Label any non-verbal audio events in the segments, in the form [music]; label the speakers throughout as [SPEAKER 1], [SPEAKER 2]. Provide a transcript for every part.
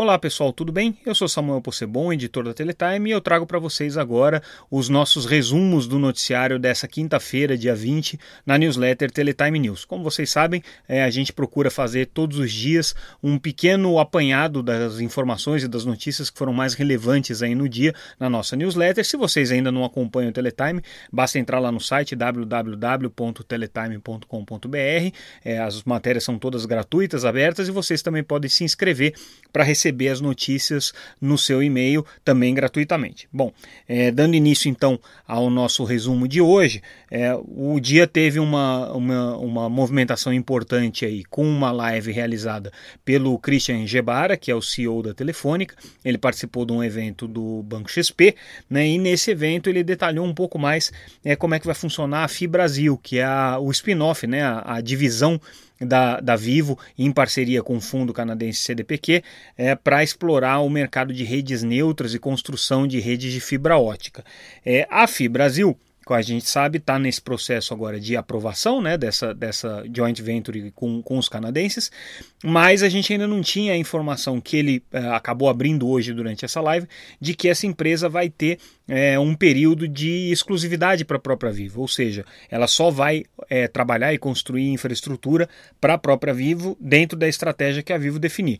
[SPEAKER 1] Olá pessoal, tudo bem? Eu sou Samuel Possebon, editor da Teletime, e eu trago para vocês agora os nossos resumos do noticiário dessa quinta-feira, dia 20, na newsletter Teletime News. Como vocês sabem, é, a gente procura fazer todos os dias um pequeno apanhado das informações e das notícias que foram mais relevantes aí no dia na nossa newsletter. Se vocês ainda não acompanham o Teletime, basta entrar lá no site www.teletime.com.br. É, as matérias são todas gratuitas, abertas, e vocês também podem se inscrever para receber receber as notícias no seu e-mail também gratuitamente. Bom, é, dando início então ao nosso resumo de hoje, é, o dia teve uma, uma, uma, movimentação importante aí com uma live realizada pelo Christian Gebara, que é o CEO da Telefônica. Ele participou de um evento do Banco XP, né, e nesse evento ele detalhou um pouco mais é, como é que vai funcionar a FIBrasil, que é a, o spin-off, né, a, a divisão da, da Vivo, em parceria com o fundo canadense CDPQ, é, para explorar o mercado de redes neutras e construção de redes de fibra ótica. É, a FIBrasil como a gente sabe, está nesse processo agora de aprovação né, dessa, dessa joint venture com, com os canadenses, mas a gente ainda não tinha a informação que ele eh, acabou abrindo hoje durante essa live de que essa empresa vai ter eh, um período de exclusividade para a própria Vivo, ou seja, ela só vai eh, trabalhar e construir infraestrutura para a própria Vivo dentro da estratégia que a Vivo definir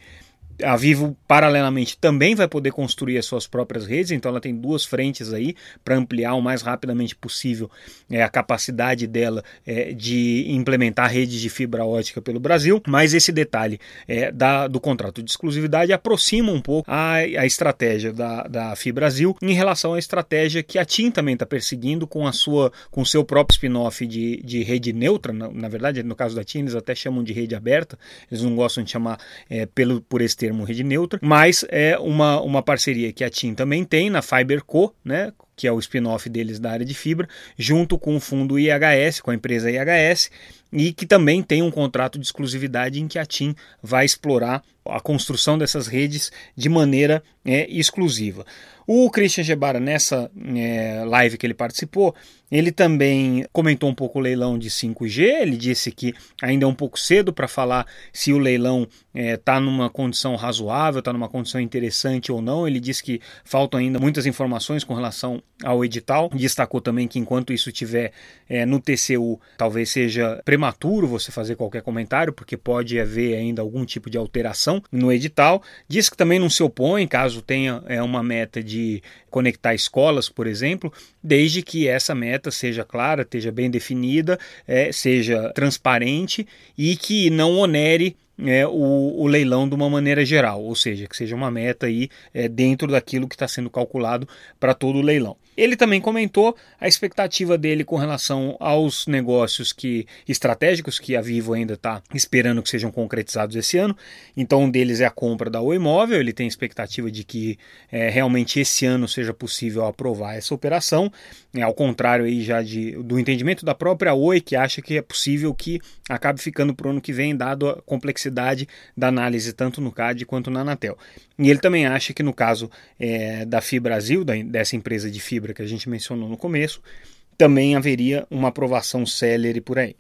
[SPEAKER 1] a Vivo, paralelamente, também vai poder construir as suas próprias redes, então ela tem duas frentes aí para ampliar o mais rapidamente possível é, a capacidade dela é, de implementar redes de fibra ótica pelo Brasil. Mas esse detalhe é, da, do contrato de exclusividade aproxima um pouco a, a estratégia da, da Fibrasil em relação à estratégia que a TIM também está perseguindo com a sua com seu próprio spin-off de, de rede neutra. Na, na, verdade, no caso da TIM, eles até chamam de rede aberta, eles não gostam de chamar é, pelo, por esse termo rede neutra, mas é uma, uma parceria que a TIM também tem na FiberCo, né, que é o spin-off deles da área de fibra, junto com o fundo IHS, com a empresa IHS, e que também tem um contrato de exclusividade em que a TIM vai explorar a construção dessas redes de maneira é, exclusiva. O Christian Gebara, nessa é, live que ele participou, ele também comentou um pouco o leilão de 5G. Ele disse que ainda é um pouco cedo para falar se o leilão está é, numa condição razoável, está numa condição interessante ou não. Ele disse que faltam ainda muitas informações com relação ao edital. Destacou também que enquanto isso estiver é, no TCU, talvez seja prematuro você fazer qualquer comentário, porque pode haver ainda algum tipo de alteração no edital. Diz que também não se opõe caso tenha é, uma meta de de conectar escolas, por exemplo, desde que essa meta seja clara, esteja bem definida, é, seja transparente e que não onere é, o, o, leilão de uma maneira geral, ou seja, que seja uma meta aí é, dentro daquilo que está sendo calculado para todo o leilão. Ele também comentou a expectativa dele com relação aos negócios que estratégicos que a Vivo ainda está esperando que sejam concretizados esse ano. Então, um deles é a compra da Oi Móvel. Ele tem expectativa de que é, realmente esse ano seja possível aprovar essa operação. É, ao contrário aí já de, do entendimento da própria Oi, que acha que é possível que acabe ficando para o ano que vem, dado a complexidade da análise tanto no CAD quanto na Anatel. E ele também acha que no caso é, da Fibrasil, dessa empresa de fibra que a gente mencionou no começo, também haveria uma aprovação célere por aí.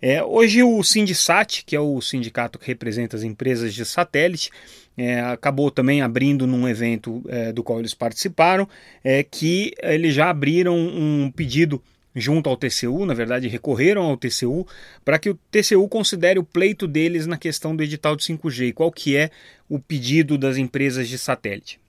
[SPEAKER 1] É, hoje o Sindisat, que é o sindicato que representa as empresas de satélite, é, acabou também abrindo num evento é, do qual eles participaram, é, que eles já abriram um pedido junto ao TCU, na verdade recorreram ao TCU, para que o TCU considere o pleito deles na questão do edital de 5G, qual que é o pedido das empresas de satélite.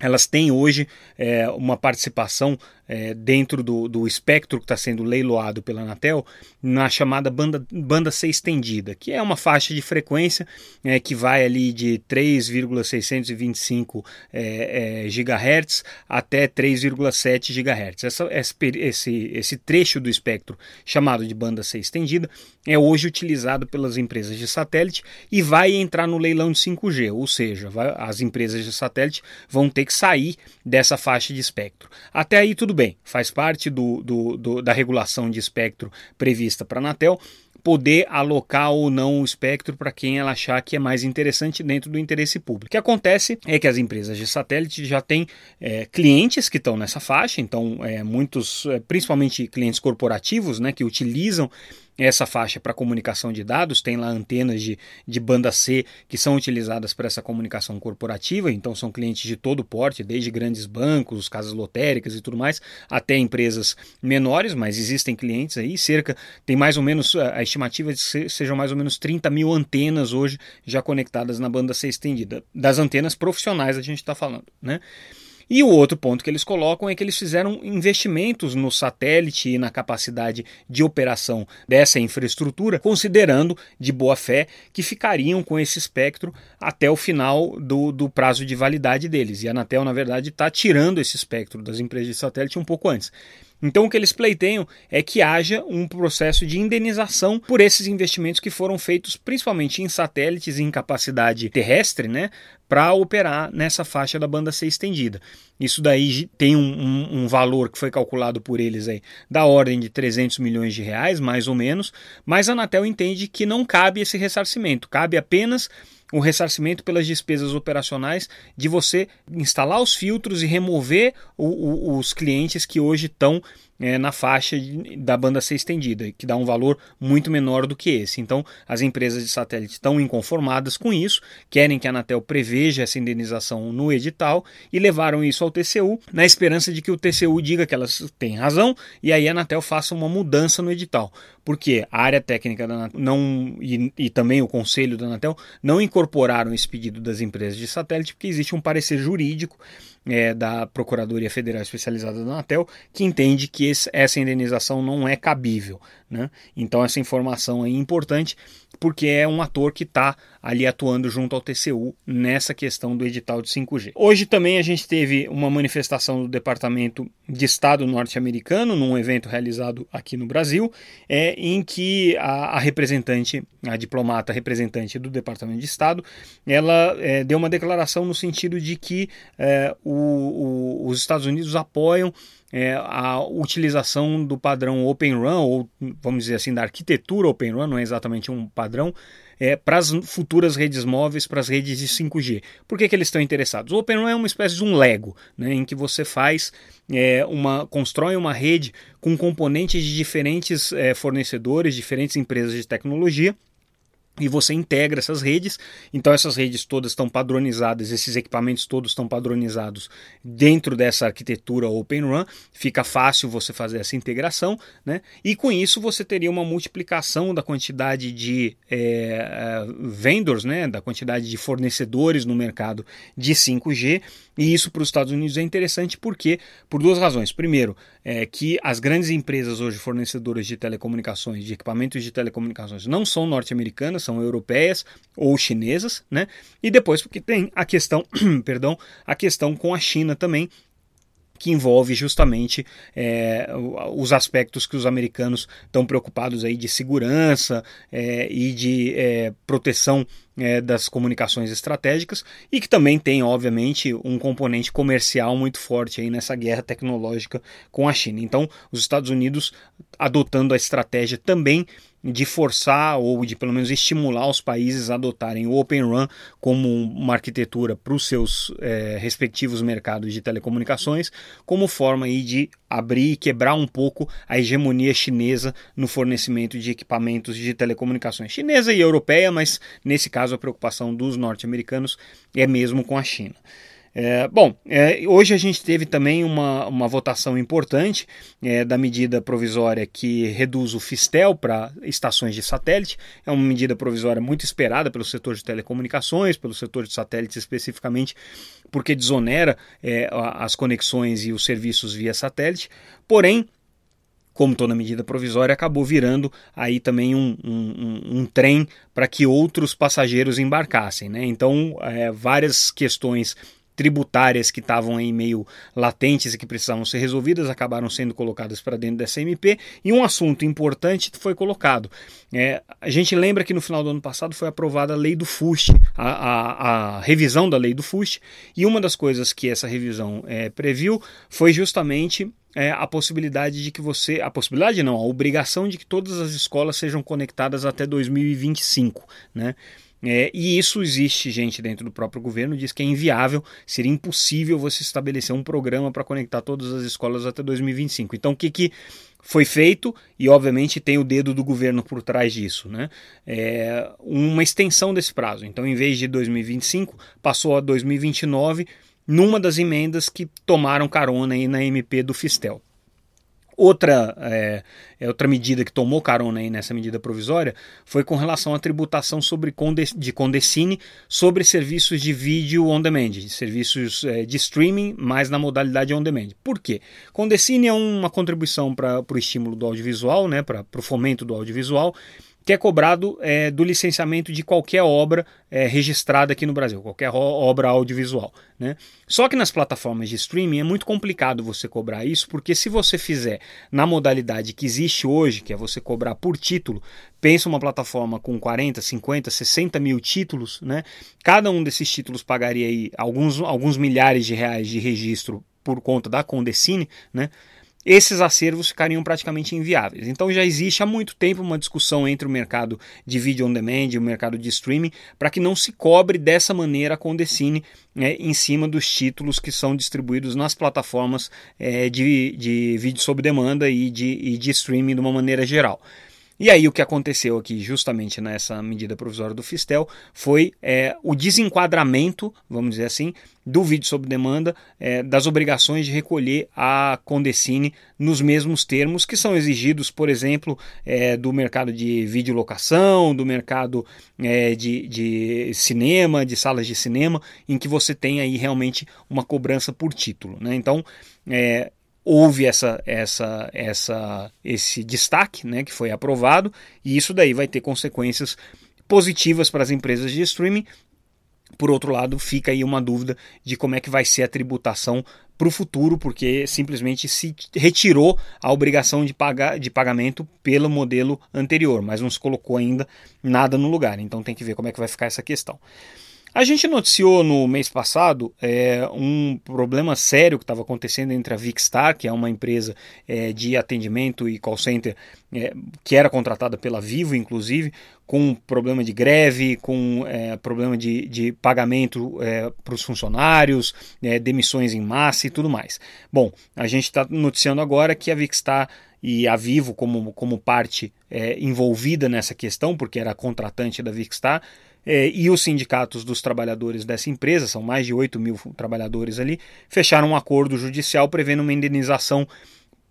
[SPEAKER 1] Elas têm hoje é, uma participação é, dentro do, do espectro que está sendo leiloado pela Anatel na chamada banda, banda C estendida, que é uma faixa de frequência é, que vai ali de 3,625 é, é, GHz até 3,7 GHz. Essa, esse, esse trecho do espectro chamado de banda C estendida é hoje utilizado pelas empresas de satélite e vai entrar no leilão de 5G, ou seja, vai, as empresas de satélite vão ter que sair dessa faixa de espectro. Até aí tudo bem bem, faz parte do, do, do da regulação de espectro prevista para a Anatel poder alocar ou não o espectro para quem ela achar que é mais interessante dentro do interesse público. O que acontece é que as empresas de satélite já têm é, clientes que estão nessa faixa, então é, muitos, é, principalmente clientes corporativos, né, que utilizam essa faixa para comunicação de dados, tem lá antenas de, de banda C que são utilizadas para essa comunicação corporativa, então são clientes de todo porte, desde grandes bancos, casas lotéricas e tudo mais, até empresas menores, mas existem clientes aí, cerca, tem mais ou menos, a estimativa de que sejam mais ou menos 30 mil antenas hoje já conectadas na banda C estendida, das antenas profissionais a gente está falando, né? E o outro ponto que eles colocam é que eles fizeram investimentos no satélite e na capacidade de operação dessa infraestrutura, considerando de boa fé que ficariam com esse espectro até o final do, do prazo de validade deles. E a Anatel, na verdade, está tirando esse espectro das empresas de satélite um pouco antes. Então, o que eles pleiteiam é que haja um processo de indenização por esses investimentos que foram feitos principalmente em satélites e em capacidade terrestre, né, para operar nessa faixa da banda C estendida. Isso daí tem um, um, um, valor que foi calculado por eles aí da ordem de 300 milhões de reais, mais ou menos, mas a Anatel entende que não cabe esse ressarcimento, cabe apenas o ressarcimento pelas despesas operacionais de você instalar os filtros e remover o, o, os clientes que hoje estão é, na faixa da banda C estendida, que dá um valor muito menor do que esse. Então, as empresas de satélite estão inconformadas com isso, querem que a Anatel preveja essa indenização no edital e levaram isso ao TCU, na esperança de que o TCU diga que elas têm razão e aí a Anatel faça uma mudança no edital. Porque a área técnica da Anatel não, e, e também o conselho da Anatel não incorporaram esse pedido das empresas de satélite, porque existe um parecer jurídico é, da Procuradoria Federal Especializada da Anatel, que entende que esse, essa indenização não é cabível. Né? Então, essa informação é importante porque é um ator que está ali atuando junto ao TCU nessa questão do edital de 5G. Hoje também a gente teve uma manifestação do Departamento de Estado norte-americano, num evento realizado aqui no Brasil, é, em que a, a representante, a diplomata representante do Departamento de Estado, ela é, deu uma declaração no sentido de que é, o, o, os Estados Unidos apoiam é, a utilização do padrão Open Run, ou vamos dizer assim, da arquitetura Open Run, não é exatamente um padrão, é, para as futuras redes móveis, para as redes de 5G. Por que, que eles estão interessados? O Open Run é uma espécie de um Lego, né, em que você faz é, uma constrói uma rede com componentes de diferentes é, fornecedores, diferentes empresas de tecnologia e você integra essas redes. Então essas redes todas estão padronizadas, esses equipamentos todos estão padronizados dentro dessa arquitetura Open Run. Fica fácil você fazer essa integração, né? E com isso você teria uma multiplicação da quantidade de é, vendors, né? Da quantidade de fornecedores no mercado de 5G. E isso para os Estados Unidos é interessante porque por duas razões. Primeiro, é que as grandes empresas hoje fornecedoras de telecomunicações, de equipamentos de telecomunicações, não são norte-americanas, são europeias ou chinesas, né? E depois porque tem a questão, [clears throat] perdão, a questão com a China também, que envolve justamente é, os aspectos que os americanos estão preocupados aí de segurança é, e de é, proteção é, das comunicações estratégicas e que também tem, obviamente, um componente comercial muito forte aí nessa guerra tecnológica com a China. Então, os Estados Unidos adotando a estratégia também de forçar ou de pelo menos estimular os países a adotarem o Open Run como uma arquitetura para os seus é, respectivos mercados de telecomunicações, como forma aí de abrir e quebrar um pouco a hegemonia chinesa no fornecimento de equipamentos de telecomunicações chinesa e europeia, mas nesse caso a preocupação dos norte-americanos é mesmo com a China. É, bom, é, hoje a gente teve também uma, uma votação importante é, da medida provisória que reduz o Fistel para estações de satélite. É uma medida provisória muito esperada pelo setor de telecomunicações, pelo setor de satélites especificamente, porque desonera é, as conexões e os serviços via satélite. Porém, como toda medida provisória, acabou virando aí também um, um, um trem para que outros passageiros embarcassem. Né? Então, é, várias questões tributárias que estavam aí meio latentes e que precisavam ser resolvidas acabaram sendo colocadas para dentro dessa MP e um assunto importante foi colocado. É, a gente lembra que no final do ano passado foi aprovada a lei do FUST, a, a, a revisão da lei do FUST, e uma das coisas que essa revisão é, previu foi justamente é, a possibilidade de que você. A possibilidade não, a obrigação de que todas as escolas sejam conectadas até 2025. Né? É, e isso existe gente dentro do próprio governo diz que é inviável, seria impossível você estabelecer um programa para conectar todas as escolas até 2025. Então, o que, que foi feito e obviamente tem o dedo do governo por trás disso, né? É uma extensão desse prazo. Então, em vez de 2025, passou a 2029 numa das emendas que tomaram carona aí na MP do Fistel. Outra, é, é, outra medida que tomou carona aí nessa medida provisória foi com relação à tributação sobre conde, de Condecine sobre serviços de vídeo on demand, de serviços é, de streaming, mas na modalidade on demand. Por quê? Condecine é uma contribuição para o estímulo do audiovisual, né, para o fomento do audiovisual, que é cobrado é, do licenciamento de qualquer obra é, registrada aqui no Brasil, qualquer obra audiovisual. Né? Só que nas plataformas de streaming é muito complicado você cobrar isso, porque se você fizer na modalidade que existe hoje, que é você cobrar por título, pensa uma plataforma com 40, 50, 60 mil títulos, né? cada um desses títulos pagaria aí alguns, alguns milhares de reais de registro por conta da Condecine, né? Esses acervos ficariam praticamente inviáveis. Então já existe há muito tempo uma discussão entre o mercado de vídeo on demand e o mercado de streaming para que não se cobre dessa maneira a Condecine né, em cima dos títulos que são distribuídos nas plataformas é, de, de vídeo sob demanda e de, e de streaming de uma maneira geral. E aí o que aconteceu aqui, justamente nessa medida provisória do Fistel, foi é, o desenquadramento, vamos dizer assim, do vídeo sob demanda, é, das obrigações de recolher a Condecine nos mesmos termos que são exigidos, por exemplo, é, do mercado de videolocação, do mercado é, de, de, cinema, de salas de cinema, em que você tem aí realmente uma cobrança por título. Né? Então, é, houve essa, essa, essa, esse destaque né, que foi aprovado, e isso daí vai ter consequências positivas para as empresas de streaming. Por outro lado, fica aí uma dúvida de como é que vai ser a tributação para o futuro, porque simplesmente se retirou a obrigação de, pagar, de pagamento pelo modelo anterior, mas não se colocou ainda nada no lugar. Então tem que ver como é que vai ficar essa questão. A gente noticiou no mês passado é, um problema sério que estava acontecendo entre a Vicstar, que é uma empresa é, de atendimento e call center é, que era contratada pela Vivo, inclusive, com problema de greve, com é, problema de, de pagamento é, para os funcionários, é, demissões em massa e tudo mais. Bom, a gente está noticiando agora que a Vicstar e a Vivo, como, como parte envolvida nessa questão, porque era contratante da Vicstar, é, e os sindicatos dos trabalhadores dessa empresa, são mais de 8 mil trabalhadores ali, fecharam um acordo judicial prevendo uma indenização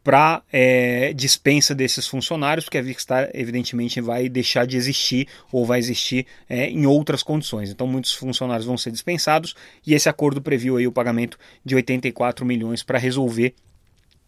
[SPEAKER 1] para é, dispensa desses funcionários, porque a Vicstar evidentemente vai deixar de existir ou vai existir é, em outras condições. Então muitos funcionários vão ser dispensados e esse acordo previu aí o pagamento de 84 milhões para resolver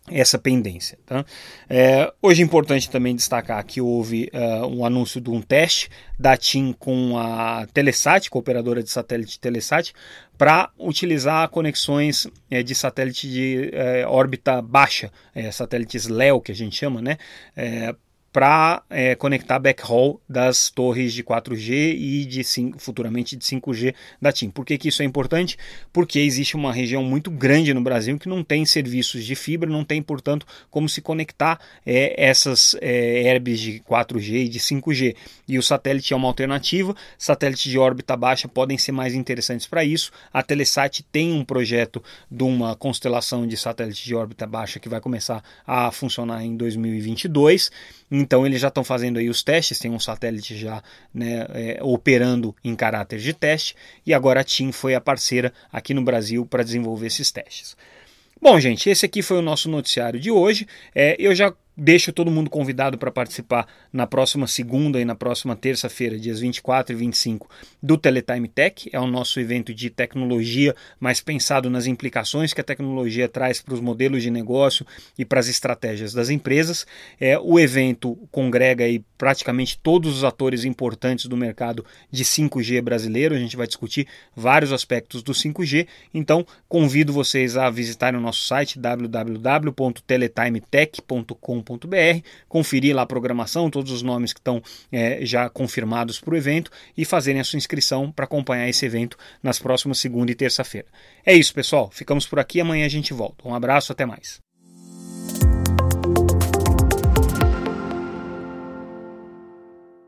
[SPEAKER 1] essa pendência. Tá? É, hoje é importante também destacar que houve uh, um anúncio de um teste da TIM com a Telesat, com a operadora de satélite Telesat, para utilizar conexões é, de satélite de é, órbita baixa, é, satélites LEO que a gente chama, né, é, para é, conectar backhaul das torres de 4G e de 5, futuramente de 5G da TIM. Por que, que isso é importante? Porque existe uma região muito grande no Brasil que não tem serviços de fibra, não tem, portanto, como se conectar é, essas é, herbes de 4G e de 5G. E o satélite é uma alternativa, satélites de órbita baixa podem ser mais interessantes para isso. A Telesat tem um projeto de uma constelação de satélites de órbita baixa que vai começar a funcionar em 2022 então eles já estão fazendo aí os testes, tem um satélite já né, é, operando em caráter de teste e agora a TIM foi a parceira aqui no Brasil para desenvolver esses testes. Bom, gente, esse aqui foi o nosso noticiário de hoje. É, eu já Deixo todo mundo convidado para participar na próxima segunda e na próxima terça-feira, dias 24 e 25, do Teletime Tech. É o nosso evento de tecnologia, mais pensado nas implicações que a tecnologia traz para os modelos de negócio e para as estratégias das empresas. É, o evento congrega aí praticamente todos os atores importantes do mercado de 5G brasileiro. A gente vai discutir vários aspectos do 5G. Então, convido vocês a visitarem o nosso site www.teletimetech.com conferir lá a programação, todos os nomes que estão é, já confirmados para o evento e fazerem a sua inscrição para acompanhar esse evento nas próximas segunda e terça-feira. É isso, pessoal. Ficamos por aqui. Amanhã a gente volta. Um abraço, até mais.